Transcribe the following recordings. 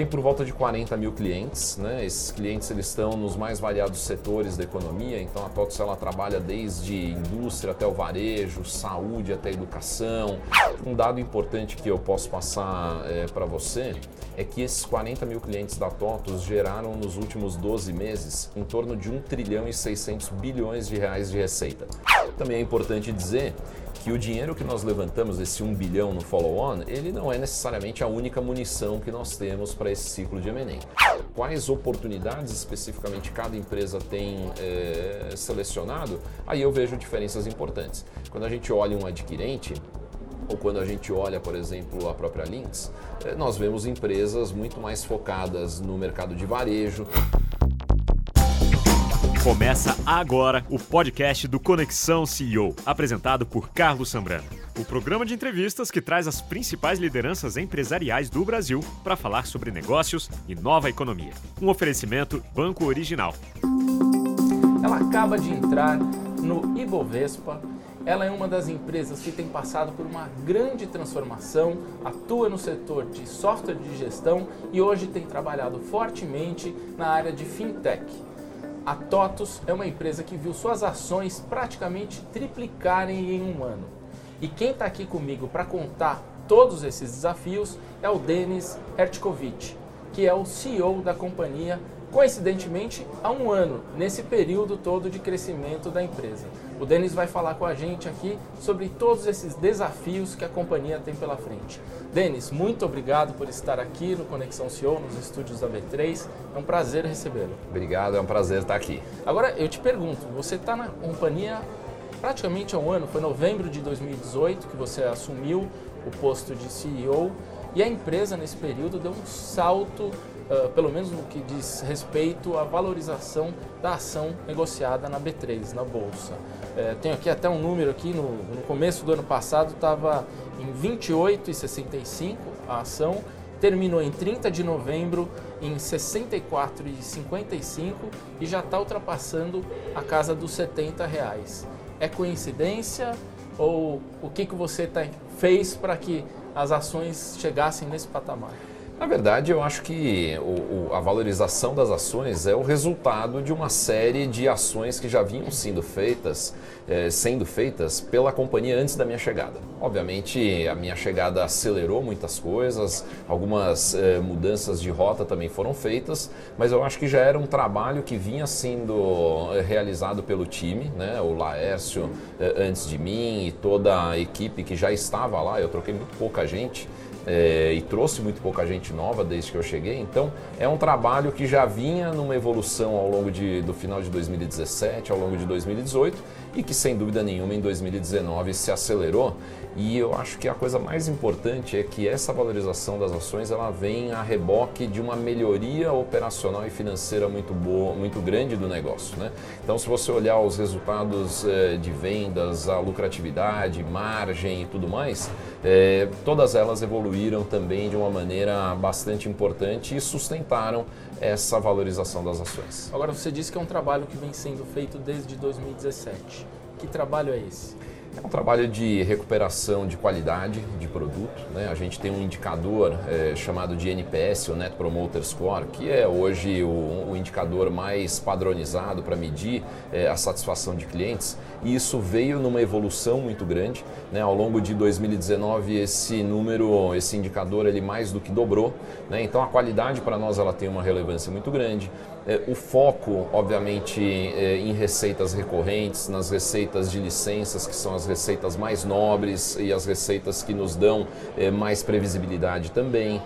tem por volta de 40 mil clientes, né? Esses clientes eles estão nos mais variados setores da economia, então a TOTS ela trabalha desde indústria até o varejo, saúde até educação. Um dado importante que eu posso passar é, para você é que esses 40 mil clientes da TOTOS geraram nos últimos 12 meses em torno de 1 trilhão e 600 bilhões de reais de receita. Também é importante dizer que o dinheiro que nós levantamos, esse 1 bilhão no follow-on, ele não é necessariamente a única munição que nós temos para esse ciclo de M&A. Quais oportunidades especificamente cada empresa tem é, selecionado, aí eu vejo diferenças importantes. Quando a gente olha um adquirente, ou quando a gente olha, por exemplo, a própria Lynx, eh, nós vemos empresas muito mais focadas no mercado de varejo, Começa agora o podcast do Conexão CEO, apresentado por Carlos Sambrano. O programa de entrevistas que traz as principais lideranças empresariais do Brasil para falar sobre negócios e nova economia. Um oferecimento Banco Original. Ela acaba de entrar no Ibovespa. Ela é uma das empresas que tem passado por uma grande transformação, atua no setor de software de gestão e hoje tem trabalhado fortemente na área de fintech. A TOTUS é uma empresa que viu suas ações praticamente triplicarem em um ano. E quem está aqui comigo para contar todos esses desafios é o Denis Hertkovich, que é o CEO da companhia coincidentemente, há um ano, nesse período todo de crescimento da empresa. O Denis vai falar com a gente aqui sobre todos esses desafios que a companhia tem pela frente. Denis, muito obrigado por estar aqui no Conexão CEO, nos estúdios da B3. É um prazer recebê-lo. Obrigado, é um prazer estar aqui. Agora, eu te pergunto, você está na companhia praticamente há um ano, foi novembro de 2018 que você assumiu o posto de CEO e a empresa nesse período deu um salto uh, pelo menos no que diz respeito à valorização da ação negociada na B3, na Bolsa. Uh, tenho aqui até um número aqui, no, no começo do ano passado estava em 28,65 a ação, terminou em 30 de novembro em 64,55 e já está ultrapassando a casa dos 70 reais. É coincidência ou o que, que você tá, fez para que as ações chegassem nesse patamar? Na verdade, eu acho que o, o, a valorização das ações é o resultado de uma série de ações que já vinham sendo feitas, eh, sendo feitas pela companhia antes da minha chegada. Obviamente, a minha chegada acelerou muitas coisas, algumas eh, mudanças de rota também foram feitas, mas eu acho que já era um trabalho que vinha sendo eh, realizado pelo time, né? o Laércio antes de mim e toda a equipe que já estava lá. Eu troquei muito pouca gente é, e trouxe muito pouca gente nova desde que eu cheguei. Então, é um trabalho que já vinha numa evolução ao longo de, do final de 2017, ao longo de 2018 e que, sem dúvida nenhuma, em 2019 se acelerou. E eu acho que a coisa mais importante é que essa valorização das ações ela vem a reboque de uma melhoria operacional e financeira muito boa, muito grande do negócio. Né? Então, se você olhar os resultados eh, de vendas, a lucratividade, margem e tudo mais, eh, todas elas evoluíram também de uma maneira bastante importante e sustentaram essa valorização das ações. Agora, você disse que é um trabalho que vem sendo feito desde 2017. Que trabalho é esse? É um trabalho de recuperação de qualidade de produto. Né? A gente tem um indicador é, chamado de NPS, o Net Promoter Score, que é hoje o, o indicador mais padronizado para medir é, a satisfação de clientes. E isso veio numa evolução muito grande. Né? Ao longo de 2019, esse número, esse indicador, ele mais do que dobrou. Né? Então, a qualidade para nós ela tem uma relevância muito grande. É, o foco, obviamente, é, em receitas recorrentes, nas receitas de licenças, que são as receitas mais nobres e as receitas que nos dão é, mais previsibilidade também.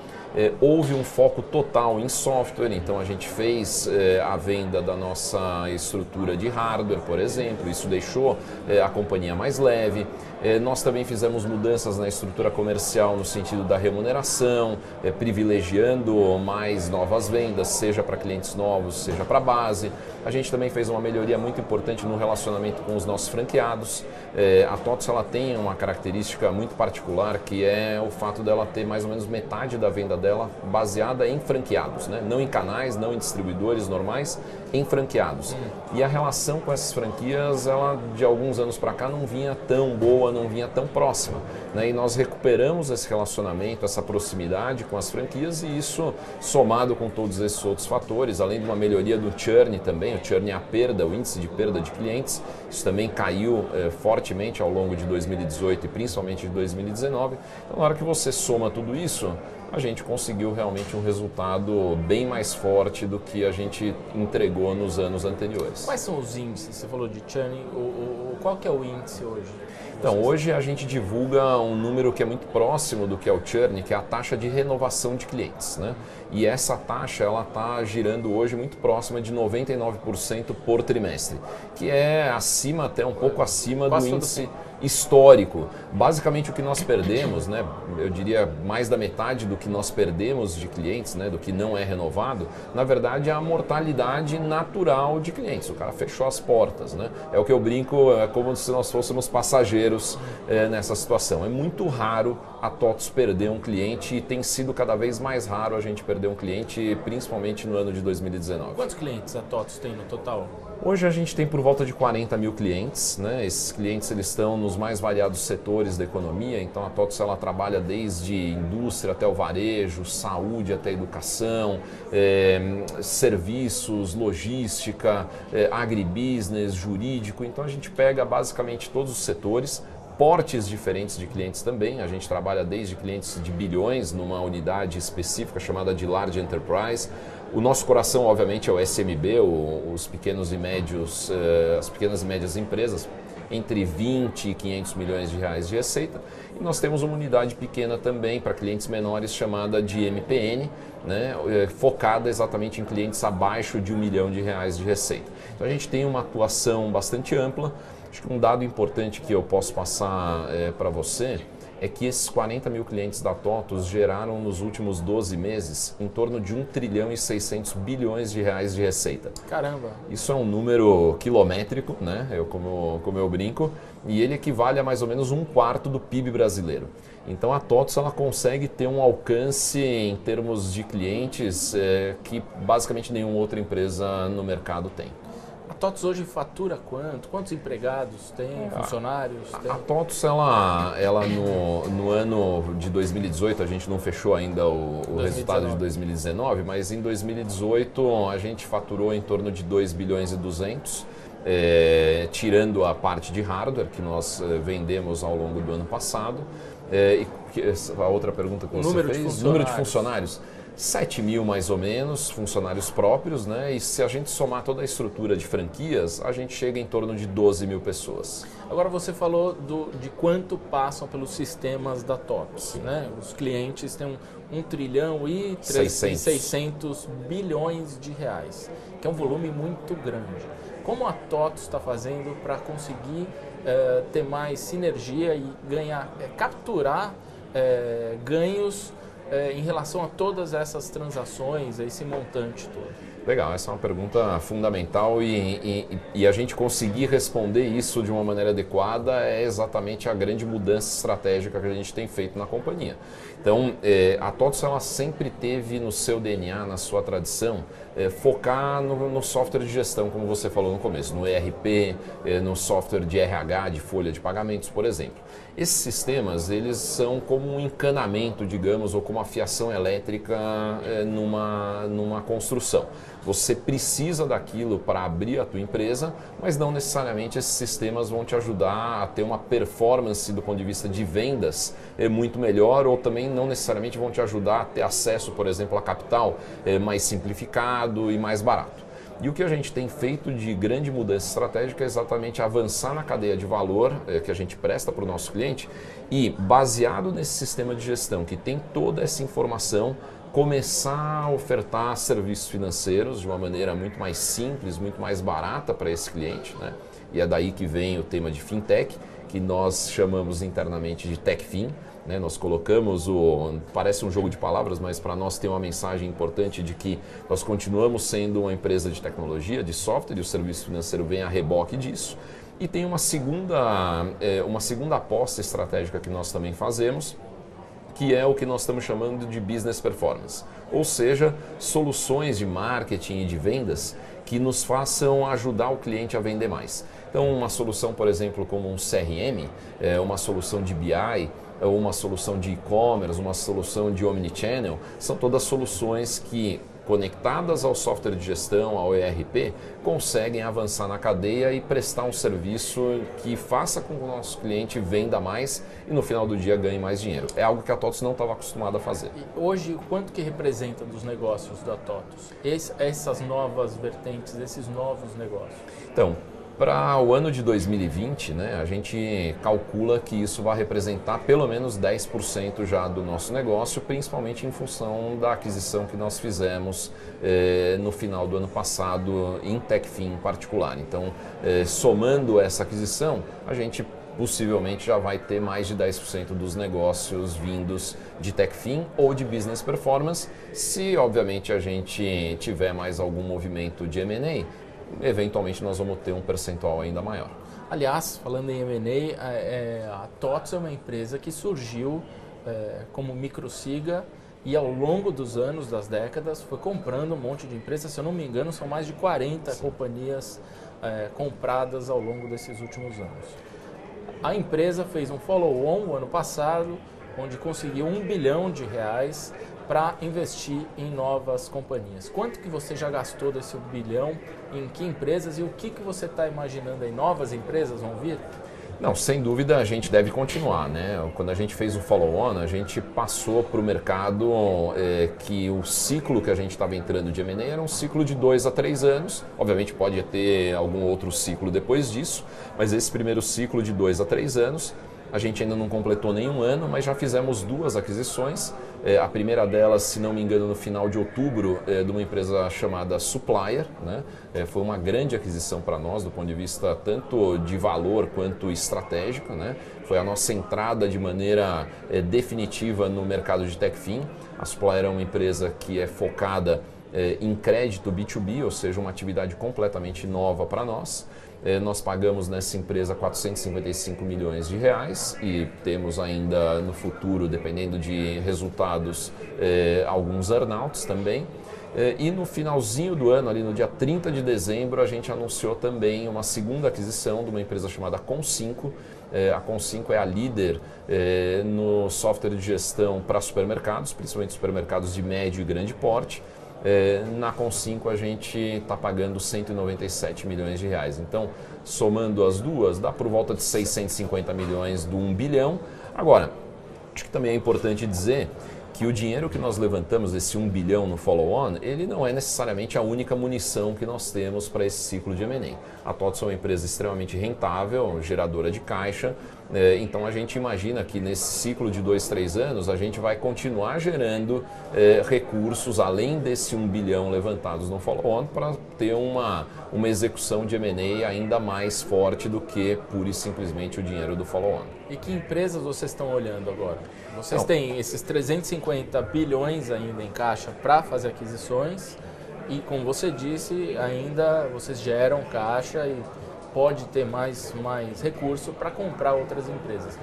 Houve um foco total em software, então a gente fez a venda da nossa estrutura de hardware, por exemplo, isso deixou a companhia mais leve. É, nós também fizemos mudanças na estrutura comercial no sentido da remuneração, é, privilegiando mais novas vendas, seja para clientes novos, seja para base. A gente também fez uma melhoria muito importante no relacionamento com os nossos franqueados. É, a TOTS ela tem uma característica muito particular que é o fato dela ter mais ou menos metade da venda dela baseada em franqueados, né? não em canais, não em distribuidores normais, em franqueados. E a relação com essas franquias, ela de alguns anos para cá não vinha tão boa, não vinha tão próxima. Né? E nós recuperamos esse relacionamento, essa proximidade com as franquias e isso somado com todos esses outros fatores, além de uma melhoria do churn também, o churn é a perda, o índice de perda de clientes, isso também caiu eh, fortemente ao longo de 2018 e principalmente de 2019. Então, na hora que você soma tudo isso, a gente conseguiu realmente um resultado bem mais forte do que a gente entregou nos anos anteriores. Quais são os índices? Você falou de churn, o, o, qual que é o índice hoje? Então, hoje a gente divulga um número que é muito próximo do que é o churn, que é a taxa de renovação de clientes. Né? E essa taxa ela está girando hoje muito próxima de 99% por trimestre, que é acima, até um pouco acima do índice histórico. Basicamente o que nós perdemos, né, eu diria mais da metade do que nós perdemos de clientes, né, do que não é renovado, na verdade é a mortalidade natural de clientes. O cara fechou as portas. Né? É o que eu brinco, é como se nós fôssemos passageiros é, nessa situação. É muito raro a TOTOS perder um cliente e tem sido cada vez mais raro a gente perder um cliente, principalmente no ano de 2019. Quantos clientes a TOTOS tem no total? Hoje a gente tem por volta de 40 mil clientes. Né? Esses clientes eles estão nos mais variados setores da economia. Então a TOTOS ela trabalha desde indústria até o varejo, saúde até educação, é, serviços, logística, é, agribusiness, jurídico. Então a gente pega basicamente todos os setores portes diferentes de clientes também. A gente trabalha desde clientes de bilhões numa unidade específica chamada de Large Enterprise. O nosso coração, obviamente, é o SMB, o, os pequenos e médios, uh, as pequenas e médias empresas, entre 20 e 500 milhões de reais de receita. E nós temos uma unidade pequena também para clientes menores chamada de MPN, né, eh, focada exatamente em clientes abaixo de um milhão de reais de receita. Então a gente tem uma atuação bastante ampla, Acho que um dado importante que eu posso passar é, para você é que esses 40 mil clientes da TOTOS geraram nos últimos 12 meses em torno de 1 trilhão e 600 bilhões de reais de receita. Caramba! Isso é um número quilométrico, né? Eu, como, como eu brinco, e ele equivale a mais ou menos um quarto do PIB brasileiro. Então a TOTOS ela consegue ter um alcance em termos de clientes é, que basicamente nenhuma outra empresa no mercado tem. A TOTOS hoje fatura quanto? Quantos empregados tem? Funcionários? A, tem? a TOTOS, ela, ela no, no ano de 2018, a gente não fechou ainda o, o resultado de 2019, mas em 2018 a gente faturou em torno de 2 bilhões e 200, é, tirando a parte de hardware que nós é, vendemos ao longo do ano passado. É, e a outra pergunta que você número fez, de número de funcionários. 7 mil mais ou menos funcionários próprios, né? E se a gente somar toda a estrutura de franquias, a gente chega em torno de 12 mil pessoas. Agora você falou do, de quanto passam pelos sistemas da TOPS, né? Os clientes têm um, um trilhão e 600. 600 bilhões de reais, que é um volume muito grande. Como a TOTOS está fazendo para conseguir eh, ter mais sinergia e ganhar, eh, capturar eh, ganhos é, em relação a todas essas transações, a esse montante todo? Legal, essa é uma pergunta fundamental e, e, e, a gente conseguir responder isso de uma maneira adequada é exatamente a grande mudança estratégica que a gente tem feito na companhia. Então, é, a TOTS ela sempre teve no seu DNA, na sua tradição, é, focar no, no, software de gestão, como você falou no começo, no ERP, é, no software de RH, de folha de pagamentos, por exemplo. Esses sistemas, eles são como um encanamento, digamos, ou como uma fiação elétrica é, numa, numa construção. Você precisa daquilo para abrir a tua empresa, mas não necessariamente esses sistemas vão te ajudar a ter uma performance do ponto de vista de vendas é muito melhor, ou também não necessariamente vão te ajudar a ter acesso, por exemplo, a capital é, mais simplificado e mais barato. E o que a gente tem feito de grande mudança estratégica é exatamente avançar na cadeia de valor é, que a gente presta para o nosso cliente e, baseado nesse sistema de gestão que tem toda essa informação, começar a ofertar serviços financeiros de uma maneira muito mais simples, muito mais barata para esse cliente. Né? E é daí que vem o tema de fintech, que nós chamamos internamente de TechFin. Né? Nós colocamos o. Parece um jogo de palavras, mas para nós tem uma mensagem importante de que nós continuamos sendo uma empresa de tecnologia, de software, e o serviço financeiro vem a reboque disso. E tem uma segunda, é, uma segunda aposta estratégica que nós também fazemos, que é o que nós estamos chamando de business performance, ou seja, soluções de marketing e de vendas que nos façam ajudar o cliente a vender mais. Então, uma solução, por exemplo, como um CRM, é, uma solução de BI, uma solução de e-commerce, uma solução de omnichannel, são todas soluções que conectadas ao software de gestão, ao ERP, conseguem avançar na cadeia e prestar um serviço que faça com que o nosso cliente venda mais e no final do dia ganhe mais dinheiro. É algo que a TOTOS não estava acostumada a fazer. E hoje, quanto que representa dos negócios da TOTOS? Esse, essas novas vertentes, esses novos negócios? Então, para o ano de 2020, né, a gente calcula que isso vai representar pelo menos 10% já do nosso negócio, principalmente em função da aquisição que nós fizemos eh, no final do ano passado em Techfin em particular. Então, eh, somando essa aquisição, a gente possivelmente já vai ter mais de 10% dos negócios vindos de Techfin ou de Business Performance, se obviamente a gente tiver mais algum movimento de M&A eventualmente nós vamos ter um percentual ainda maior. Aliás, falando em M&A, é, a TOTS é uma empresa que surgiu é, como microsiga e ao longo dos anos, das décadas, foi comprando um monte de empresas. Se eu não me engano, são mais de 40 Sim. companhias é, compradas ao longo desses últimos anos. A empresa fez um follow-on no ano passado, onde conseguiu um bilhão de reais para investir em novas companhias. Quanto que você já gastou desse bilhão, em que empresas e o que, que você está imaginando aí? Novas empresas vão vir? Não, sem dúvida a gente deve continuar, né? Quando a gente fez o follow-on, a gente passou para o mercado é, que o ciclo que a gente estava entrando de M&A era um ciclo de dois a três anos. Obviamente pode ter algum outro ciclo depois disso, mas esse primeiro ciclo de dois a três anos a gente ainda não completou nenhum ano, mas já fizemos duas aquisições. É, a primeira delas, se não me engano, no final de outubro, é, de uma empresa chamada Supplier. Né? É, foi uma grande aquisição para nós, do ponto de vista tanto de valor quanto estratégico. Né? Foi a nossa entrada de maneira é, definitiva no mercado de TechFin. A Supplier é uma empresa que é focada é, em crédito B2B, ou seja, uma atividade completamente nova para nós. É, nós pagamos nessa empresa 455 milhões de reais e temos ainda no futuro, dependendo de resultados, é, alguns earnouts também. É, e no finalzinho do ano, ali no dia 30 de dezembro, a gente anunciou também uma segunda aquisição de uma empresa chamada Com5. A Com5 é a líder no software de gestão para supermercados, principalmente supermercados de médio e grande porte. É, na Com5 a gente está pagando 197 milhões de reais. Então, somando as duas, dá por volta de 650 milhões do 1 bilhão. Agora, acho que também é importante dizer que o dinheiro que nós levantamos, esse 1 bilhão no follow-on, ele não é necessariamente a única munição que nós temos para esse ciclo de M&A. A TOTS é uma empresa extremamente rentável, geradora de caixa, é, então a gente imagina que nesse ciclo de dois, três anos a gente vai continuar gerando é, recursos além desse 1 bilhão levantados no follow-on para ter uma, uma execução de M&A ainda mais forte do que pura e simplesmente o dinheiro do follow-on. E que empresas vocês estão olhando agora? Vocês têm esses 350 bilhões ainda em caixa para fazer aquisições e, como você disse, ainda vocês geram caixa e pode ter mais, mais recurso para comprar outras empresas.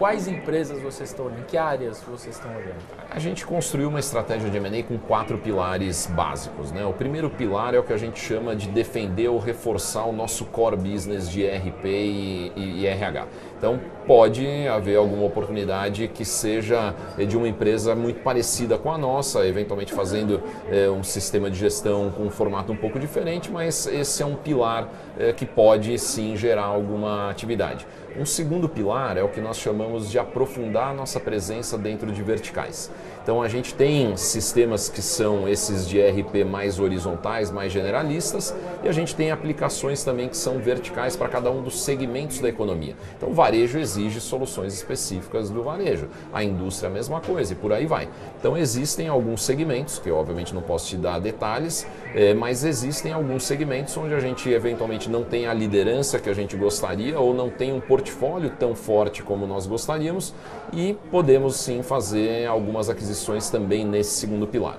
Quais empresas vocês estão olhando? Que áreas vocês estão olhando? A gente construiu uma estratégia de M&A com quatro pilares básicos. Né? O primeiro pilar é o que a gente chama de defender ou reforçar o nosso core business de RP e, e, e RH. Então, pode haver alguma oportunidade que seja eh, de uma empresa muito parecida com a nossa, eventualmente fazendo é, um sistema de gestão com um formato um pouco diferente, mas esse é um pilar é, que pode sim gerar alguma atividade. Um segundo pilar é o que nós chamamos de aprofundar a nossa presença dentro de verticais. Então a gente tem sistemas que são esses de RP mais horizontais, mais generalistas, e a gente tem aplicações também que são verticais para cada um dos segmentos da economia. Então o varejo exige soluções específicas do varejo, a indústria a mesma coisa e por aí vai. Então existem alguns segmentos, que eu obviamente não posso te dar detalhes, é, mas existem alguns segmentos onde a gente eventualmente não tem a liderança que a gente gostaria ou não tem um portfólio tão forte como nós gostaríamos e podemos sim fazer algumas aquisições também nesse segundo pilar.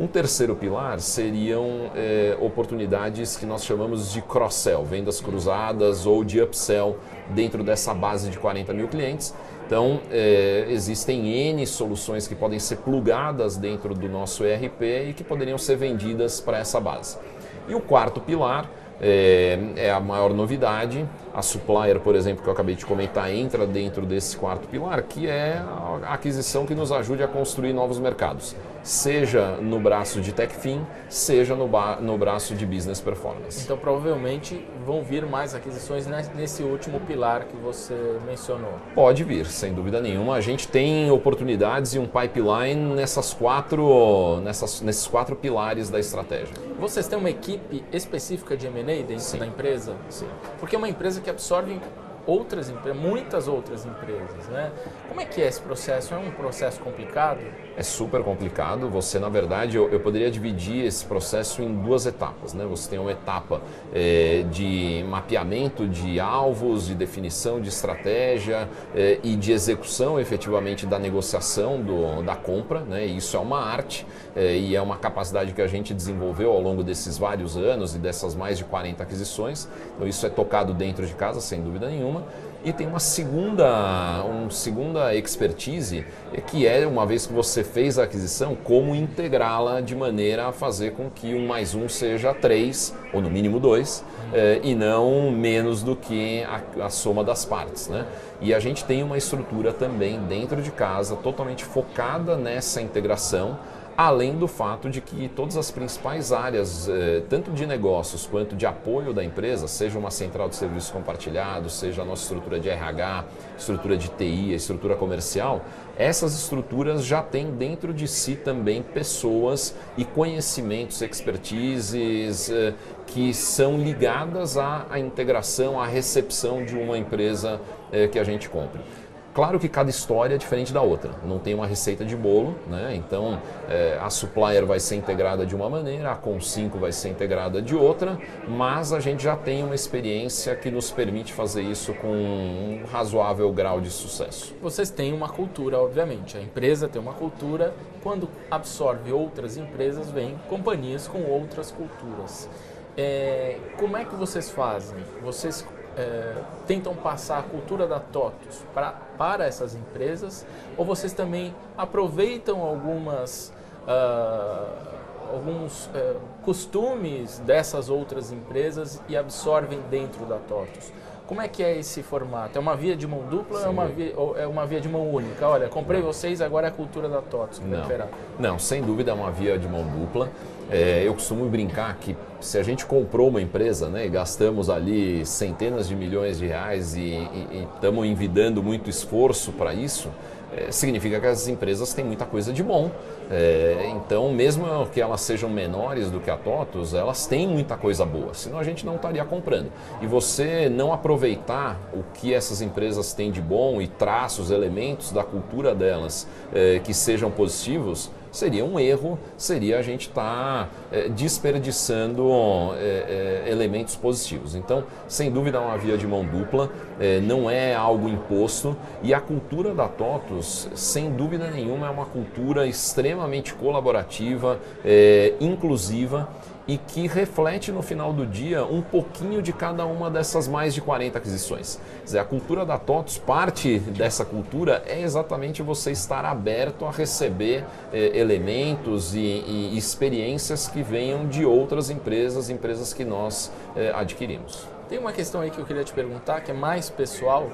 Um terceiro pilar seriam é, oportunidades que nós chamamos de cross-sell, vendas cruzadas ou de upsell dentro dessa base de 40 mil clientes. Então, é, existem N soluções que podem ser plugadas dentro do nosso ERP e que poderiam ser vendidas para essa base. E o quarto pilar é, é, a maior novidade. A Supplier, por exemplo, que eu acabei de comentar, entra dentro desse quarto pilar, que é a aquisição que nos ajude a construir novos mercados seja no braço de TechFin, seja no, no braço de Business Performance. Então, provavelmente vão vir mais aquisições nesse último pilar que você mencionou. Pode vir, sem dúvida nenhuma. A gente tem oportunidades e um pipeline nessas quatro, nessas, nesses quatro pilares da estratégia. Vocês têm uma equipe específica de M&A dentro Sim. da empresa? Sim. Porque é uma empresa que absorve outras muitas outras empresas, né? Como é que é esse processo? É um processo complicado? É super complicado. Você, na verdade, eu, eu poderia dividir esse processo em duas etapas. Né? Você tem uma etapa é, de mapeamento de alvos, de definição de estratégia é, e de execução efetivamente da negociação do, da compra. Né? Isso é uma arte é, e é uma capacidade que a gente desenvolveu ao longo desses vários anos e dessas mais de 40 aquisições. Então, isso é tocado dentro de casa, sem dúvida nenhuma. E tem uma segunda, uma segunda expertise, que é, uma vez que você fez a aquisição, como integrá-la de maneira a fazer com que um mais um seja três, ou no mínimo dois, eh, e não menos do que a, a soma das partes. Né? E a gente tem uma estrutura também dentro de casa, totalmente focada nessa integração, além do fato de que todas as principais áreas, eh, tanto de negócios quanto de apoio da empresa, seja uma central de serviços compartilhados, seja a nossa estrutura de RH, estrutura de TI, estrutura comercial, essas estruturas já têm dentro de si também pessoas e conhecimentos, expertises eh, que são ligadas à, integração, à recepção de uma empresa eh, que a gente compra. Claro que cada história é diferente da outra, não tem uma receita de bolo, né? então é, a supplier vai ser integrada de uma maneira, a Com5 vai ser integrada de outra, mas a gente já tem uma experiência que nos permite fazer isso com um razoável grau de sucesso. Vocês têm uma cultura, obviamente, a empresa tem uma cultura, quando absorve outras empresas, vem companhias com outras culturas. É, como é que vocês fazem? Vocês é, tentam passar a cultura da TOTUS pra, para essas empresas ou vocês também aproveitam algumas uh, alguns uh, costumes dessas outras empresas e absorvem dentro da TOTUS? Como é que é esse formato? É uma via de mão dupla ou é uma via, é uma via de mão única? Olha, comprei vocês, agora é a cultura da TOTUS. Não, não, sem dúvida é uma via de mão dupla. É, eu costumo brincar que se a gente comprou uma empresa né, e gastamos ali centenas de milhões de reais e estamos envidando muito esforço para isso, significa que as empresas têm muita coisa de bom. É, então, mesmo que elas sejam menores do que a TOTUS, elas têm muita coisa boa, senão a gente não estaria comprando. E você não aproveitar o que essas empresas têm de bom e traços, elementos da cultura delas é, que sejam positivos, seria um erro, seria a gente estar tá, é, desperdiçando é, é, elementos positivos. Então, sem dúvida, é uma via de mão dupla, não é algo imposto e a cultura da TOTUS, sem dúvida nenhuma, é uma cultura extremamente colaborativa, inclusiva e que reflete no final do dia um pouquinho de cada uma dessas mais de 40 aquisições. Quer dizer, a cultura da TOTUS, parte dessa cultura é exatamente você estar aberto a receber eh, elementos e, e, experiências que venham de outras empresas, empresas que nós eh, adquirimos. Tem uma questão aí que eu queria te perguntar, que é mais pessoal,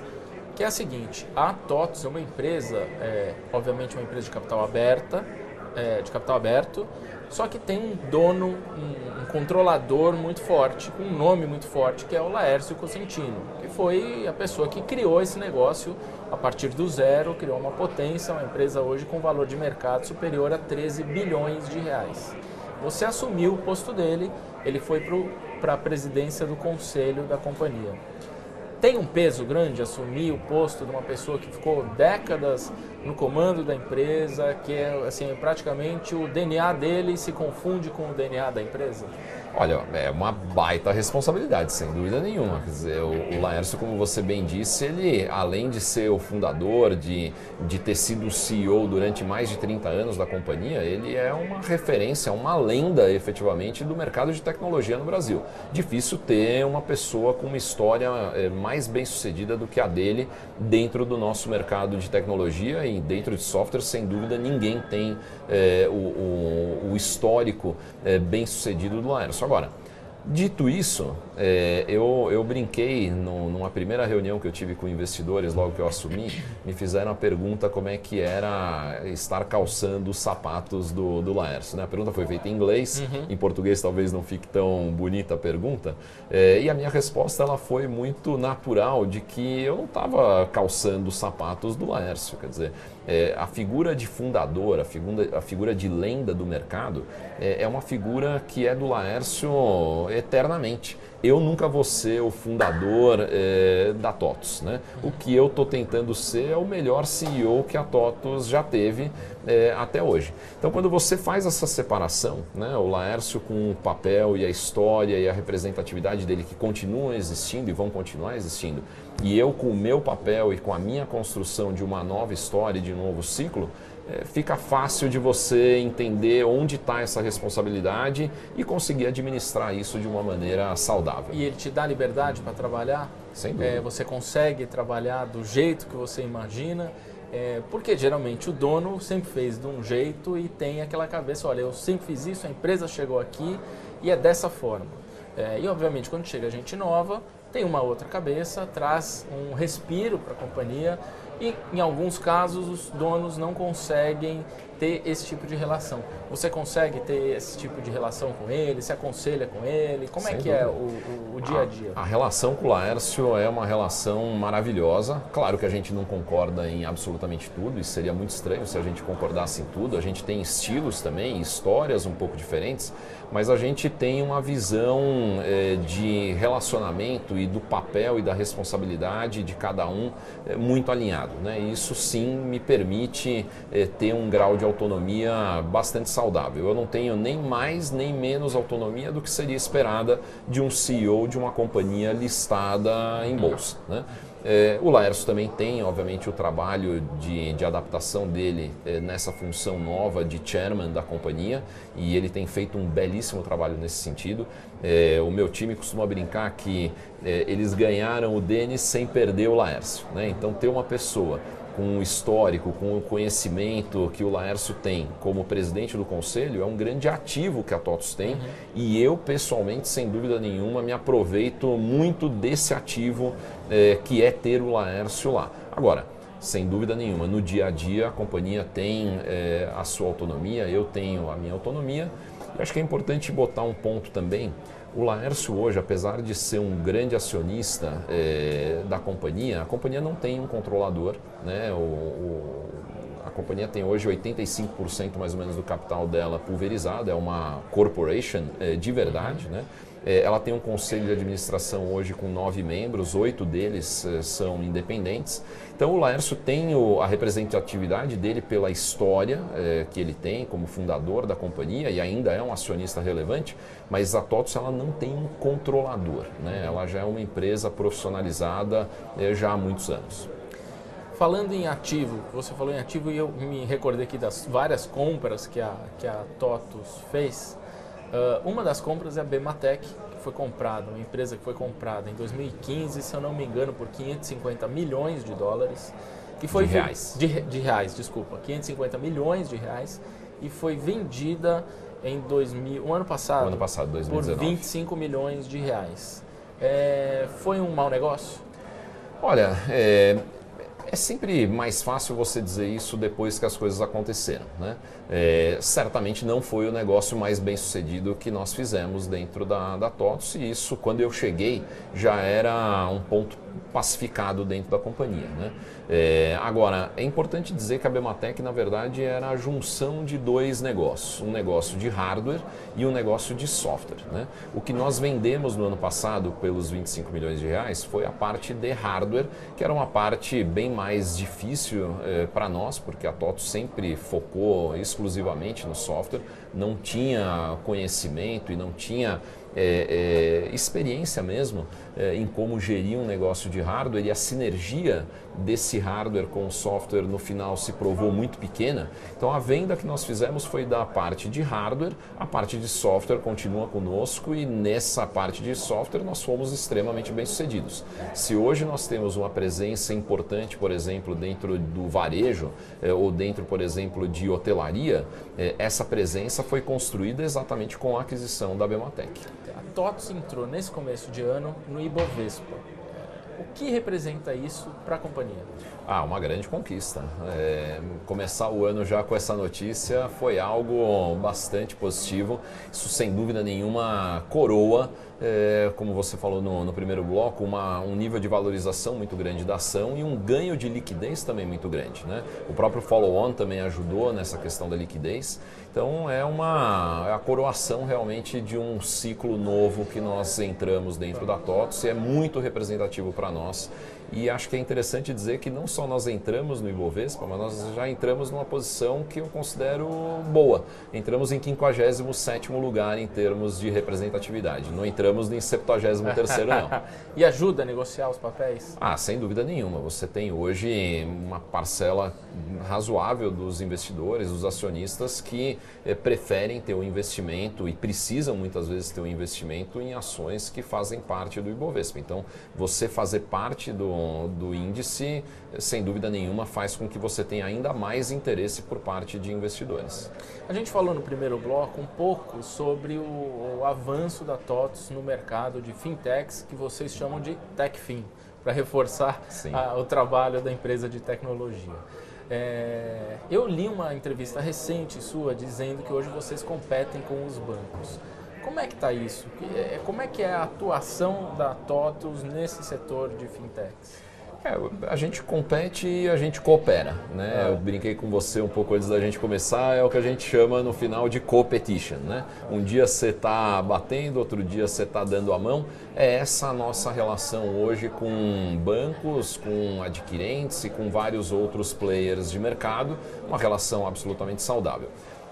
que é a seguinte: a TOTUS é uma empresa, é, obviamente uma empresa de capital aberta, é, de capital aberto, só que tem um dono, um, um, controlador muito forte, um nome muito forte, que é o Laércio Cosentino, que foi a pessoa que criou esse negócio a partir do zero, criou uma potência, uma empresa hoje com valor de mercado superior a 13 bilhões de reais. Você assumiu o posto dele, ele foi para a presidência do conselho da companhia tem um peso grande assumir o posto de uma pessoa que ficou décadas no comando da empresa, que é assim, praticamente o DNA dele se confunde com o DNA da empresa? Olha, é uma baita responsabilidade, sem dúvida nenhuma. Quer dizer, o, Laércio, como você bem disse, ele, além de ser o fundador, de, de ter sido CEO durante mais de 30 anos da companhia, ele é uma referência, uma lenda, efetivamente, do mercado de tecnologia no Brasil. Difícil ter uma pessoa com uma história é, mais bem sucedida do que a dele dentro do nosso mercado de tecnologia e dentro de software, sem dúvida, ninguém tem é, o, o, o, histórico é, bem sucedido do Laércio. Agora, dito isso, é, eu, eu brinquei no, numa primeira reunião que eu tive com investidores, logo que eu assumi, me fizeram a pergunta como é que era estar calçando os sapatos do, do Laércio. Né? A pergunta foi feita em inglês, uhum. em português talvez não fique tão bonita a pergunta, é, e a minha resposta ela foi muito natural de que eu não estava calçando os sapatos do Laércio. Quer dizer, é, a figura de fundador, a figura, a figura de lenda do mercado, é, é uma figura que é do Laércio eternamente eu nunca vou ser o fundador é, da TOTOS. Né? O que eu estou tentando ser é o melhor CEO que a TOTOS já teve é, até hoje. Então, quando você faz essa separação, né, o Laércio com o papel e a história e a representatividade dele que continuam existindo e vão continuar existindo, e eu com o meu papel e com a minha construção de uma nova história, de um novo ciclo, é, fica fácil de você entender onde está essa responsabilidade e conseguir administrar isso de uma maneira saudável. E ele te dá liberdade para trabalhar? Sem dúvida. É, você consegue trabalhar do jeito que você imagina? É, porque geralmente o dono sempre fez de um jeito e tem aquela cabeça, olha, eu sempre fiz isso, a empresa chegou aqui e é dessa forma. É, e obviamente quando chega gente nova, tem uma outra cabeça, traz um respiro para a companhia e em alguns casos os donos não conseguem ter esse tipo de relação. Você consegue ter esse tipo de relação com ele? Se aconselha com ele? Como Sem é que é dúvida. é o, o, o, dia a dia? A, a, relação com o Laércio é uma relação maravilhosa. Claro que a gente não concorda em absolutamente tudo, isso seria muito estranho se a gente concordasse em tudo. A gente tem estilos também, histórias um pouco diferentes, mas a gente tem uma visão é, de relacionamento e do papel e da responsabilidade de cada um é, muito alinhado. Né? Isso sim me permite é, ter um grau de autonomia bastante saudável. Eu não tenho nem mais nem menos autonomia do que seria esperada de um CEO de uma companhia listada em bolsa. Né? É, o Laércio também tem, obviamente, o trabalho de, de adaptação dele é, nessa função nova de chairman da companhia e ele tem feito um belíssimo trabalho nesse sentido. É, o meu time costuma brincar que é, eles ganharam o Denis sem perder o Laércio. Né? Então, ter uma pessoa com o histórico, com o conhecimento que o Laércio tem como presidente do conselho, é um grande ativo que a TOTOS tem uhum. e eu, pessoalmente, sem dúvida nenhuma, me aproveito muito desse ativo é, que é ter o Laércio lá. Agora, sem dúvida nenhuma, no dia a dia a companhia tem é, a sua autonomia, eu tenho a minha autonomia. E acho que é importante botar um ponto também o Laércio hoje, apesar de ser um grande acionista é, da companhia, a companhia não tem um controlador. Né? O, o, a companhia tem hoje 85% mais ou menos do capital dela pulverizado, é uma corporation é, de verdade. Né? É, ela tem um conselho de administração hoje com nove membros, oito deles são independentes. Então o Laércio tem o, a representatividade dele pela história é, que ele tem como fundador da companhia e ainda é um acionista relevante, mas a TOTOS ela não tem um controlador, né? ela já é uma empresa profissionalizada é, já há muitos anos. Falando em ativo, você falou em ativo e eu me recordei aqui das várias compras que a, que a TOTOS fez. Uh, uma das compras é a Bematec, que foi comprada, uma empresa que foi comprada em 2015, se eu não me engano, por 550 milhões de dólares. E foi de reais. De, de reais, desculpa. 550 milhões de reais. E foi vendida em 2000, o ano passado, o ano passado 2019. por 25 milhões de reais. É, foi um mau negócio? Olha, é, é sempre mais fácil você dizer isso depois que as coisas aconteceram. Né? É, certamente não foi o negócio mais bem sucedido que nós fizemos dentro da, da TOTS e isso, quando eu cheguei, já era um ponto pacificado dentro da companhia. Né? É, agora, é importante dizer que a Bematec, na verdade, era a junção de dois negócios: um negócio de hardware e um negócio de software. Né? O que nós vendemos no ano passado pelos 25 milhões de reais foi a parte de hardware, que era uma parte bem mais difícil é, para nós, porque a TOTO sempre focou exclusivamente no software, não tinha conhecimento e não tinha é, é, experiência mesmo é, em como gerir um negócio de hardware e a sinergia desse hardware com o software no final se provou muito pequena. Então a venda que nós fizemos foi da parte de hardware, a parte de software continua conosco e nessa parte de software nós fomos extremamente bem sucedidos. Se hoje nós temos uma presença importante, por exemplo, dentro do varejo eh, ou dentro, por exemplo, de hotelaria, eh, essa presença foi construída exatamente com a aquisição da Bematec. A TOTS entrou nesse começo de ano no Ibovespa. O que representa isso para a companhia? Ah, uma grande conquista. É, começar o ano já com essa notícia foi algo bastante positivo. Isso, sem dúvida nenhuma, coroa é, como você falou no, no primeiro bloco, uma, um nível de valorização muito grande da ação e um ganho de liquidez também muito grande. Né? O próprio follow-on também ajudou nessa questão da liquidez. Então é uma é a coroação realmente de um ciclo novo que nós entramos dentro da TOTS e é muito representativo para nós e acho que é interessante dizer que não só nós entramos no Ibovespa, mas nós já entramos numa posição que eu considero boa. Entramos em 57 lugar em termos de representatividade. Não entramos em 73 não. e ajuda a negociar os papéis? Ah, sem dúvida nenhuma. Você tem hoje uma parcela razoável dos investidores, dos acionistas que eh, preferem ter o um investimento e precisam muitas vezes ter o um investimento em ações que fazem parte do Ibovespa. Então, você fazer parte do do, índice, sem dúvida nenhuma, faz com que você tenha ainda mais interesse por parte de investidores. A gente falou no primeiro bloco um pouco sobre o, o avanço da TOTS no mercado de fintechs, que vocês chamam de TechFin, para reforçar a, o trabalho da empresa de tecnologia. É, eu li uma entrevista recente sua dizendo que hoje vocês competem com os bancos. Como é que está isso? É, como é que é a atuação da TOTUS nesse setor de fintechs? É, a gente compete e a gente coopera. Né? É. Eu brinquei com você um pouco antes da gente começar, é o que a gente chama no final de competition. Né? Um dia você está batendo, outro dia você está dando a mão. É essa a nossa relação hoje com bancos, com adquirentes e com vários outros players de mercado, uma relação absolutamente saudável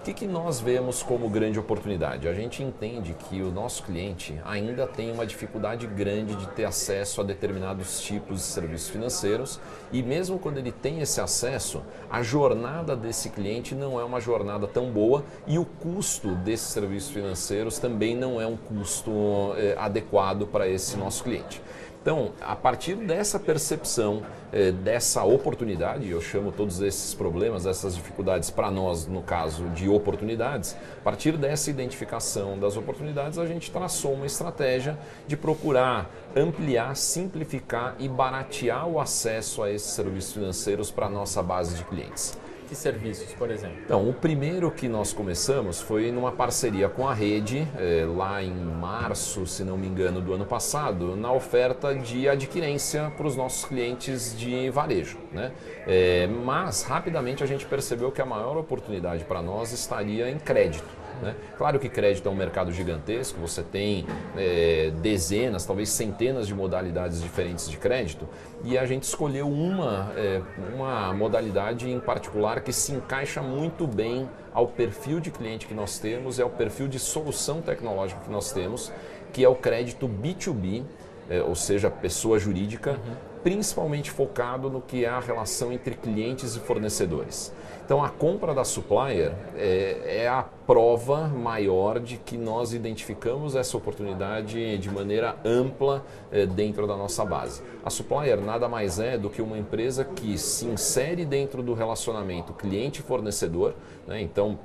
que, que nós vemos como grande oportunidade? A gente entende que o nosso cliente ainda tem uma dificuldade grande de ter acesso a determinados tipos de serviços financeiros e mesmo quando ele tem esse acesso, a jornada desse cliente não é uma jornada tão boa e o custo desses serviços financeiros também não é um custo eh, adequado para esse nosso cliente. Então, a partir dessa percepção, eh, dessa oportunidade, eu chamo todos esses problemas, essas dificuldades para nós, no caso de oportunidades, a partir dessa identificação das oportunidades, a gente traçou uma estratégia de procurar ampliar, simplificar e baratear o acesso a esses serviços financeiros para a nossa base de clientes. Que serviços, por exemplo? Então, o primeiro que nós começamos foi numa parceria com a rede, é, lá em março, se não me engano, do ano passado, na oferta de adquirência para os nossos clientes de varejo. Né? É, mas, rapidamente, a gente percebeu que a maior oportunidade para nós estaria em crédito. Né? Claro que crédito é um mercado gigantesco, você tem é, dezenas, talvez centenas de modalidades diferentes de crédito, e a gente escolheu uma, é, uma modalidade em particular que se encaixa muito bem ao perfil de cliente que nós temos e ao perfil de solução tecnológica que nós temos, que é o crédito B2B, é, ou seja, pessoa jurídica, uhum. principalmente focado no que é a relação entre clientes e fornecedores. Então a compra da supplier é, é, a prova maior de que nós identificamos essa oportunidade de maneira ampla é, dentro da nossa base. A supplier nada mais é do que uma empresa que se insere dentro do relacionamento cliente-fornecedor. Né? Então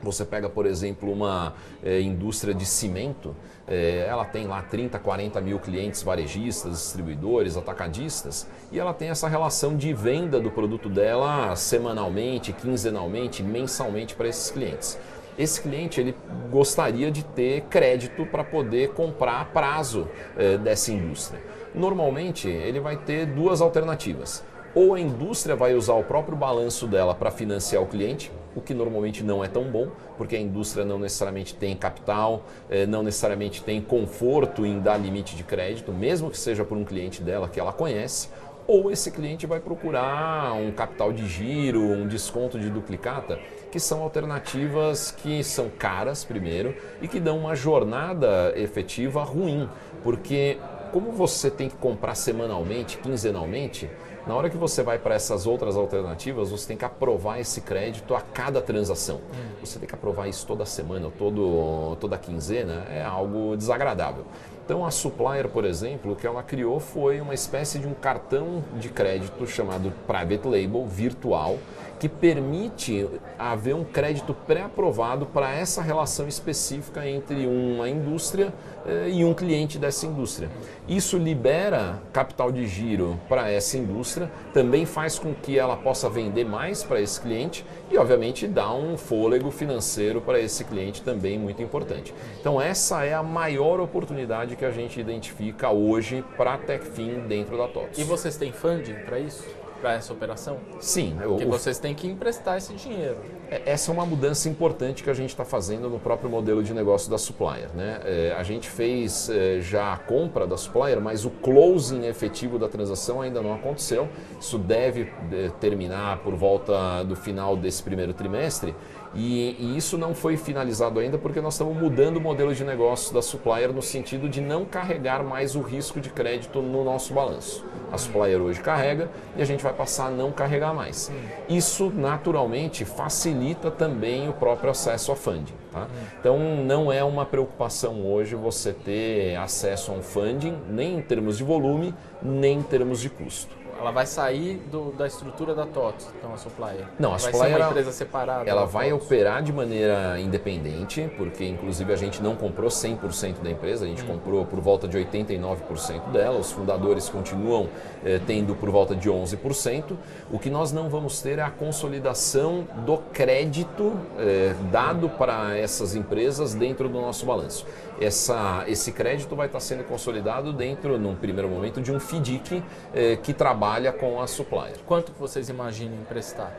você pega, por exemplo, uma é, indústria de cimento, é, ela tem lá 30, 40 mil clientes varejistas, distribuidores, atacadistas, e ela tem essa relação de venda do produto dela semanalmente, quinzenalmente, mensalmente para esses clientes. Esse cliente ele gostaria de ter crédito para poder comprar a prazo é, dessa indústria. Normalmente ele vai ter duas alternativas ou a indústria vai usar o próprio balanço dela para financiar o cliente, o que normalmente não é tão bom, porque a indústria não necessariamente tem capital, eh, não necessariamente tem conforto em dar limite de crédito, mesmo que seja por um cliente dela que ela conhece, ou esse cliente vai procurar um capital de giro, um desconto de duplicata. que são alternativas que são caras, primeiro, e que dão uma jornada efetiva ruim, porque como você tem que comprar semanalmente, quinzenalmente, na hora que você vai para essas outras alternativas, você tem que aprovar esse crédito a cada transação. Hum. Você tem que aprovar isso toda semana, todo, toda quinzena, é algo desagradável. Então a Supplier, por exemplo, o que ela criou foi uma espécie de um cartão de crédito chamado Private Label virtual, que permite haver um crédito pré-aprovado para essa relação específica entre uma indústria eh, e um cliente dessa indústria. Isso libera capital de giro para essa indústria, também faz com que ela possa vender mais para esse cliente e, obviamente, dá um fôlego financeiro para esse cliente também muito importante. Então, essa é a maior oportunidade que a gente identifica hoje para a TechFin dentro da TOTS. E vocês têm funding para isso? Para essa operação? Sim. Porque o, vocês têm que emprestar esse dinheiro. É, essa é uma mudança importante que a gente está fazendo no próprio modelo de negócio da Supplier. Né? É, a gente fez é, já a compra da Supplier, mas o closing efetivo da transação ainda não aconteceu. Isso deve é, terminar por volta do final desse primeiro trimestre. E, e, isso não foi finalizado ainda porque nós estamos mudando o modelo de negócio da supplier no sentido de não carregar mais o risco de crédito no nosso balanço. A supplier hoje carrega e a gente vai passar a não carregar mais. Isso naturalmente facilita também o próprio acesso a funding. Tá? Então não é uma preocupação hoje você ter acesso a um funding, nem em termos de volume, nem em termos de custo. Ela vai sair do, da estrutura da TOTS, então a Supplier? Não, a Supplier... Vai uma empresa separada? Ela vai TOTS. operar de maneira independente, porque inclusive a gente não comprou 100% da empresa, a gente hum. comprou por volta de 89% dela, os fundadores continuam eh, tendo por volta de 11%. O que nós não vamos ter é a consolidação do crédito eh, dado para essas empresas dentro do nosso balanço essa, esse crédito vai estar sendo consolidado dentro, num primeiro momento, de um FDIC eh, que trabalha com a supplier. Quanto vocês imaginam emprestar?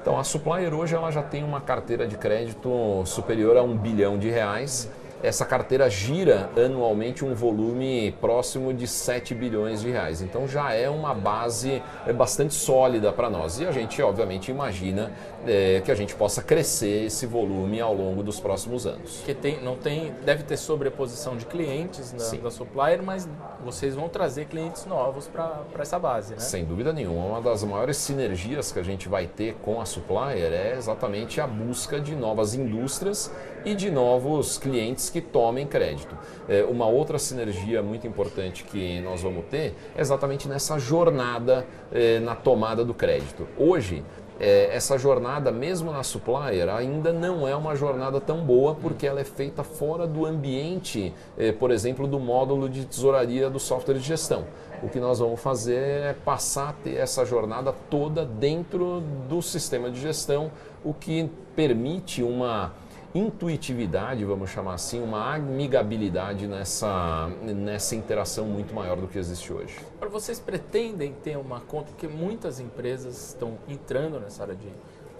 Então, a supplier hoje ela já tem uma carteira de crédito superior a um bilhão de reais essa carteira gira anualmente um volume próximo de 7 bilhões de reais. Então já é uma base é, bastante sólida para nós. E a gente, obviamente, imagina é, que a gente possa crescer esse volume ao longo dos próximos anos. Que tem, não tem, deve ter sobreposição de clientes na, da supplier, mas vocês vão trazer clientes novos para essa base, né? Sem dúvida nenhuma. Uma das maiores sinergias que a gente vai ter com a supplier é exatamente a busca de novas indústrias e de novos clientes que tomem crédito. É, uma outra sinergia muito importante que nós vamos ter é exatamente nessa jornada é, na tomada do crédito. Hoje, é, essa jornada, mesmo na supplier, ainda não é uma jornada tão boa porque ela é feita fora do ambiente, é, por exemplo, do módulo de tesouraria do software de gestão. O que nós vamos fazer é passar a ter essa jornada toda dentro do sistema de gestão, o que permite uma intuitividade, vamos chamar assim, uma amigabilidade nessa, nessa interação muito maior do que existe hoje. Agora, vocês pretendem ter uma conta, porque muitas empresas estão entrando nessa área de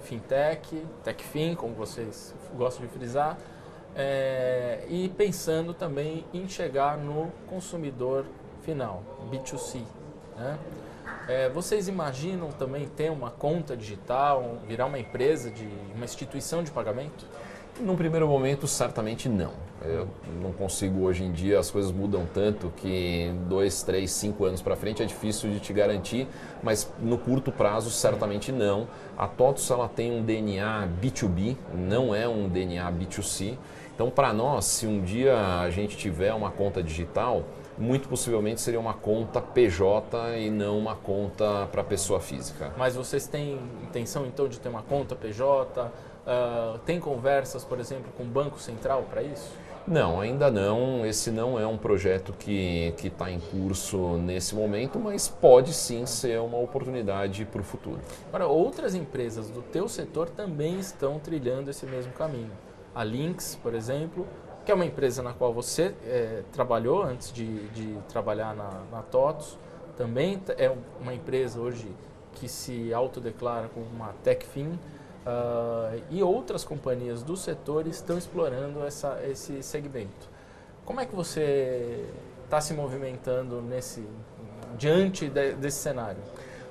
fintech, techfin, como vocês gostam de frisar, é, e pensando também em chegar no consumidor final, B2C. Né? É, vocês imaginam também ter uma conta digital, virar uma empresa, de uma instituição de pagamento? Num primeiro momento, certamente não. Eu não consigo hoje em dia, as coisas mudam tanto que dois, três, cinco anos para frente é difícil de te garantir, mas no curto prazo, certamente não. A TOTUS ela tem um DNA B2B, não é um DNA B2C. Então, para nós, se um dia a gente tiver uma conta digital, muito possivelmente seria uma conta PJ e não uma conta para pessoa física. Mas vocês têm intenção então de ter uma conta PJ? Uh, tem conversas, por exemplo, com o Banco Central para isso? Não, ainda não. Esse não é um projeto que está em curso nesse momento, mas pode sim ser uma oportunidade para o futuro. Agora, outras empresas do teu setor também estão trilhando esse mesmo caminho. A Lynx, por exemplo, que é uma empresa na qual você é, trabalhou antes de, de trabalhar na, na TOTOS, também é uma empresa hoje que se autodeclara como uma TechFin, Uh, e outras companhias do setor estão explorando essa, esse segmento. Como é que você está se movimentando nesse diante de, desse cenário?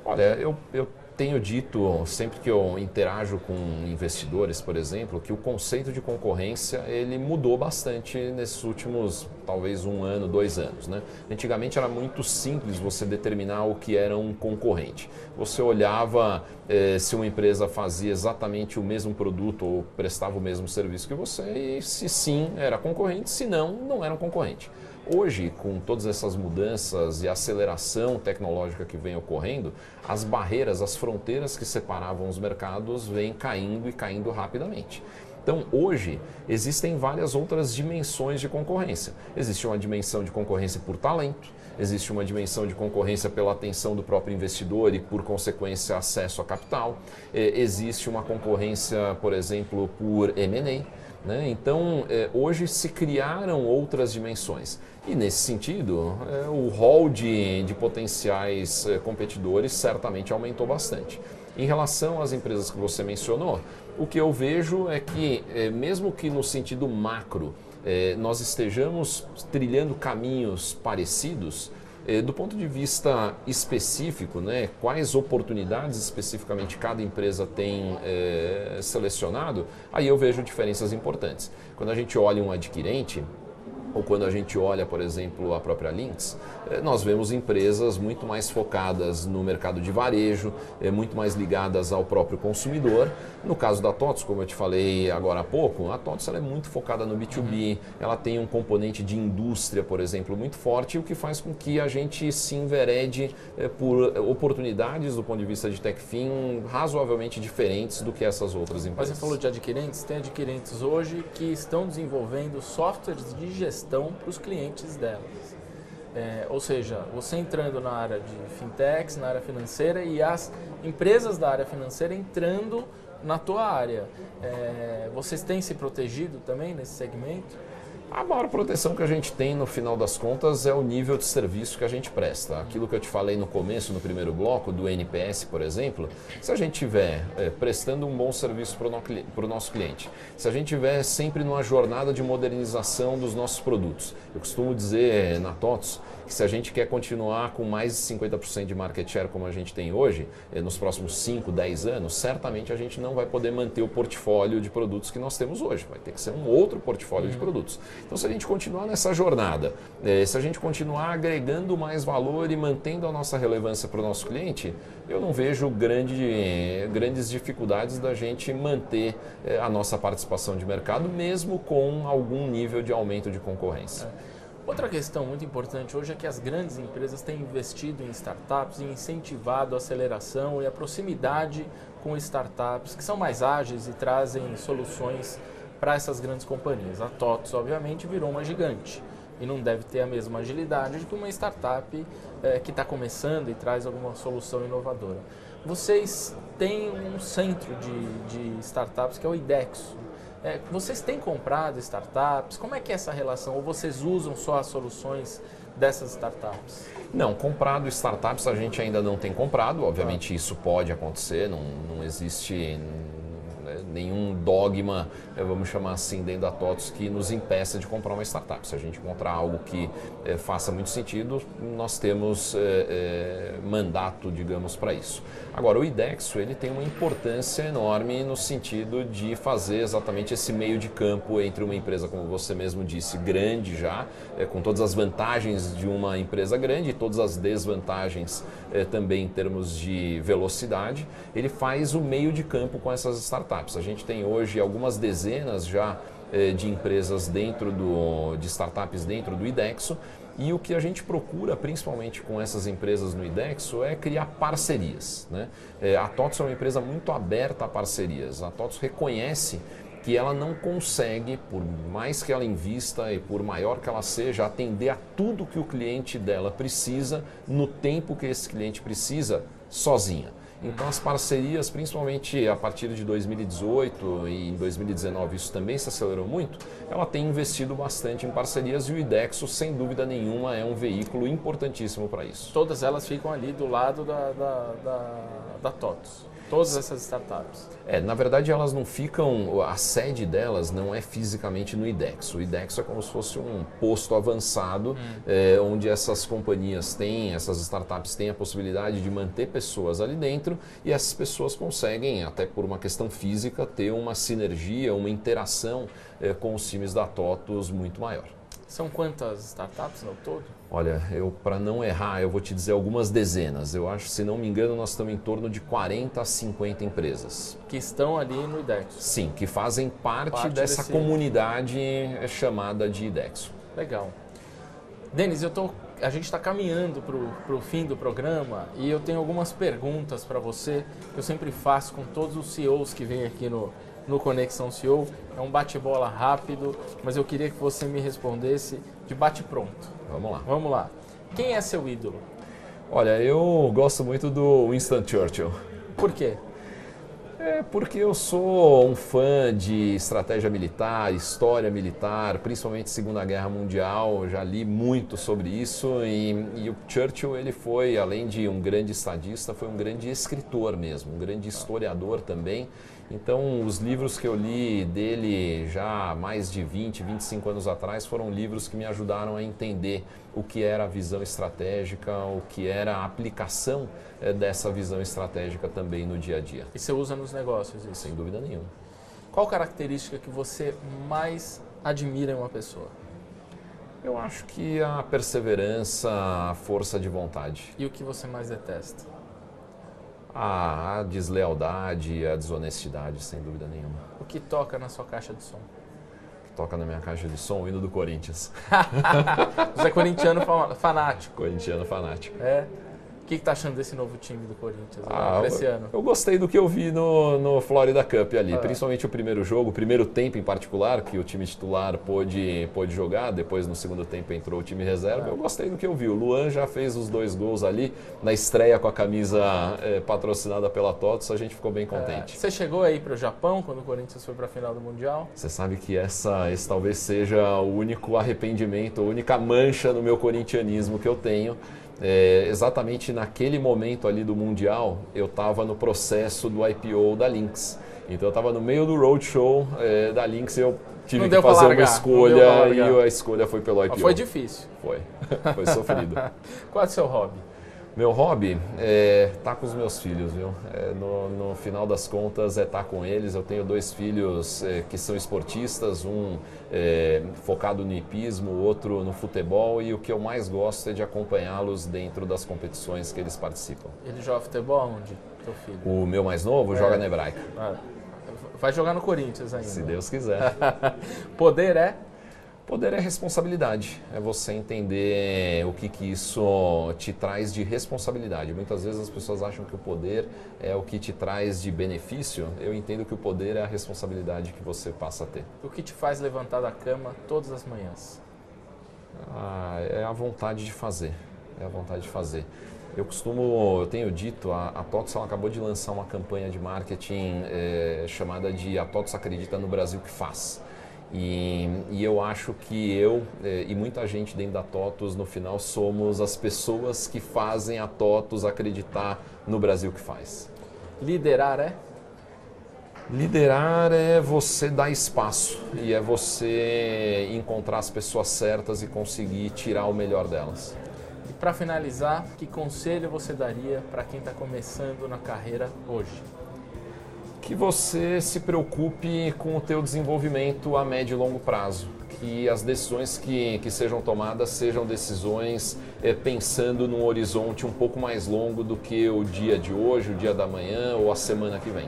Olha, eu, eu tenho dito, sempre que eu interajo com investidores, por exemplo, que o conceito de concorrência ele mudou bastante nesses últimos, talvez um ano, dois anos. Né? Antigamente era muito simples você determinar o que era um concorrente. Você olhava eh, se uma empresa fazia exatamente o mesmo produto ou prestava o mesmo serviço que você e se sim era concorrente, se não, não era um concorrente. Hoje, com todas essas mudanças e aceleração tecnológica que vem ocorrendo, as barreiras, as fronteiras que separavam os mercados vêm caindo e caindo rapidamente. Então, hoje, existem várias outras dimensões de concorrência. Existe uma dimensão de concorrência por talento, existe uma dimensão de concorrência pela atenção do próprio investidor e, por consequência, acesso a capital. É, existe uma concorrência, por exemplo, por M&A. Né? Então, é, hoje se criaram outras dimensões. E nesse sentido, é, o rol de, de potenciais é, competidores certamente aumentou bastante. Em relação às empresas que você mencionou, o que eu vejo é que, é, mesmo que no sentido macro, é, nós estejamos trilhando caminhos parecidos, do ponto de vista específico, né, quais oportunidades especificamente cada empresa tem é, selecionado, aí eu vejo diferenças importantes. Quando a gente olha um adquirente, ou quando a gente olha, por exemplo, a própria Lynx, eh, nós vemos empresas muito mais focadas no mercado de varejo, eh, muito mais ligadas ao próprio consumidor. No caso da TOTS, como eu te falei agora há pouco, a TOTS é muito focada no B2B, uhum. ela tem um componente de indústria, por exemplo, muito forte, o que faz com que a gente se enverede eh, por oportunidades do ponto de vista de TechFin razoavelmente diferentes do que essas outras empresas. Mas você falou de adquirentes, tem adquirentes hoje que estão desenvolvendo softwares de gestão para os clientes delas. É, ou seja, você entrando na área de fintechs, na área financeira e as empresas da área financeira entrando na tua área. É, vocês têm se protegido também nesse segmento? A maior proteção que a gente tem no final das contas é o nível de serviço que a gente presta. Aquilo que eu te falei no começo, no primeiro bloco, do NPS, por exemplo, se a gente estiver é, prestando um bom serviço para o no, nosso cliente, se a gente estiver sempre numa jornada de modernização dos nossos produtos, eu costumo dizer é, na TOTS que se a gente quer continuar com mais de 50% de market share como a gente tem hoje, é, nos próximos 5, 10 anos, certamente a gente não vai poder manter o portfólio de produtos que nós temos hoje. Vai ter que ser um outro portfólio uhum. de produtos. Então, se a gente continuar nessa jornada, é, se a gente continuar agregando mais valor e mantendo a nossa relevância para o nosso cliente, eu não vejo grande, grandes dificuldades da gente manter a nossa participação de mercado, mesmo com algum nível de aumento de concorrência. É. Outra questão muito importante hoje é que as grandes empresas têm investido em startups e incentivado a aceleração e a proximidade com startups que são mais ágeis e trazem soluções para essas grandes companhias. A TOTS, obviamente, virou uma gigante e não deve ter a mesma agilidade que uma startup é, que está começando e traz alguma solução inovadora. Vocês têm um centro de, de startups que é o IDEXO. É, vocês têm comprado startups? Como é que é essa relação? Ou vocês usam só as soluções dessas startups? Não, comprado startups a gente ainda não tem comprado. Obviamente ah. isso pode acontecer, não, não existe né, nenhum dogma, vamos chamar assim, dentro da TOTOS que nos impeça de comprar uma startup. Se a gente encontrar algo que é, faça muito sentido, nós temos é, é, mandato, digamos, para isso. Agora, o IDEXO ele tem uma importância enorme no sentido de fazer exatamente esse meio de campo entre uma empresa, como você mesmo disse, grande já, com todas as vantagens de uma empresa grande e todas as desvantagens também em termos de velocidade. Ele faz o meio de campo com essas startups startups. A gente tem hoje algumas dezenas já eh, de empresas dentro do, de startups dentro do IDEXO e o que a gente procura, principalmente com essas empresas no IDEXO, é criar parcerias. Né? Eh, a TOTS é uma empresa muito aberta a parcerias. A TOTS reconhece que ela não consegue, por mais que ela invista e por maior que ela seja, atender a tudo que o cliente dela precisa no tempo que esse cliente precisa sozinha. Então as parcerias, principalmente a partir de 2018 e em 2019 isso também se acelerou muito, ela tem investido bastante em parcerias e o IDEXO, sem dúvida nenhuma, é um veículo importantíssimo para isso. Todas elas ficam ali do lado da, da, da, da. Todas essas startups. É, na verdade elas não ficam, a sede delas não é fisicamente no IDEX. O IDEX é como se fosse um posto avançado, hum. é, onde essas companhias têm, essas startups têm a possibilidade de manter pessoas ali dentro e essas pessoas conseguem, até por uma questão física, ter uma sinergia, uma interação é, com os times da TOTOS muito maior. São quantas startups no todo? Olha, eu para não errar, eu vou te dizer algumas dezenas. Eu acho, se não me engano, nós estamos em torno de 40 a 50 empresas. Que estão ali no IDEX. Sim, que fazem parte, parte dessa desse... comunidade chamada de IDEX. Legal. Denis, eu tô, a gente está caminhando para o fim do programa e eu tenho algumas perguntas para você que eu sempre faço com todos os CEOs que vêm aqui no, no Conexão CEO. É um bate-bola rápido, mas eu queria que você me respondesse de bate-pronto. Vamos lá. Vamos lá. Quem é seu ídolo? Olha, eu gosto muito do Winston Churchill. Por quê? É porque eu sou um fã de estratégia militar, história militar, principalmente Segunda Guerra Mundial. Já li muito sobre isso e, e, o Churchill ele foi, além de um grande estadista, foi um grande escritor mesmo, um grande historiador também. Então, os livros que eu li dele já há mais de 20, 25 anos atrás foram livros que me ajudaram a entender o que era a visão estratégica, o que era a aplicação é, dessa visão estratégica também no dia a dia. E você usa nos negócios isso? Sem dúvida nenhuma. Qual característica que você mais admira em uma pessoa? Eu acho que a perseverança, a força de vontade. E o que você mais detesta? A, a deslealdade, a desonestidade, sem dúvida nenhuma. O que toca na sua caixa de som? toca na minha caixa de som o hino do Corinthians. Você é corintiano fanático. Corintiano fanático. É. O que está achando desse novo time do Corinthians ah, esse ano? Eu gostei do que eu vi no, no Florida Cup ali, ah, principalmente o primeiro jogo, o primeiro tempo em particular, que o time titular pôde, pôde jogar, depois no segundo tempo entrou o time reserva. Ah. Eu gostei do que eu vi. O Luan já fez os dois gols ali na estreia com a camisa é, patrocinada pela TOTS, a gente ficou bem contente. É. Você chegou aí para o Japão quando o Corinthians foi para a final do Mundial? Você sabe que essa, esse talvez seja o único arrependimento, a única mancha no meu corintianismo que eu tenho é, exatamente naquele momento ali do Mundial, eu estava no processo do IPO da Lynx. Então eu estava no meio do roadshow é, da Lynx e eu tive que fazer uma escolha e a escolha foi pelo IPO. Mas foi difícil. Foi, foi sofrido. Qual é o seu hobby? Meu hobby é estar tá com os meus filhos, viu? É, no, no, final das contas é estar tá com eles. Eu tenho dois filhos é, que são esportistas, um é, focado no hipismo, o outro no futebol e o que eu mais gosto é de acompanhá-los dentro das competições que eles participam. Ele joga futebol onde, teu filho? O meu mais novo joga na Hebraica. Ah, vai jogar no Corinthians ainda. Se Deus quiser. Poder é? Poder é responsabilidade, é você entender o que, que isso te traz de responsabilidade. Muitas vezes as pessoas acham que o poder é o que te traz de benefício. Eu entendo que o poder é a responsabilidade que você passa a ter. O que te faz levantar da cama todas as manhãs? Ah, é a vontade de fazer. É a vontade de fazer. Eu costumo, eu tenho dito, a, a TOTS acabou de lançar uma campanha de marketing é, chamada de A TOTS Acredita no Brasil que Faz. E, e, eu acho que eu eh, e muita gente dentro da TOTUS, no final, somos as pessoas que fazem a TOTUS acreditar no Brasil que faz. Liderar é? Liderar é você dar espaço e é você encontrar as pessoas certas e conseguir tirar o melhor delas. E para finalizar, que conselho você daria para quem está começando na carreira hoje? Que você se preocupe com o teu desenvolvimento a médio e longo prazo. Que as decisões que, que sejam tomadas sejam decisões é, pensando num horizonte um pouco mais longo do que o dia de hoje, o dia da manhã ou a semana que vem.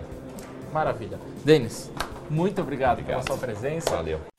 Maravilha. Denis, muito obrigado, obrigado. pela sua presença. Valeu.